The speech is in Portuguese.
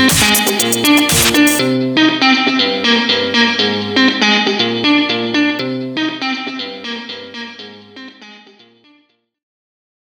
Música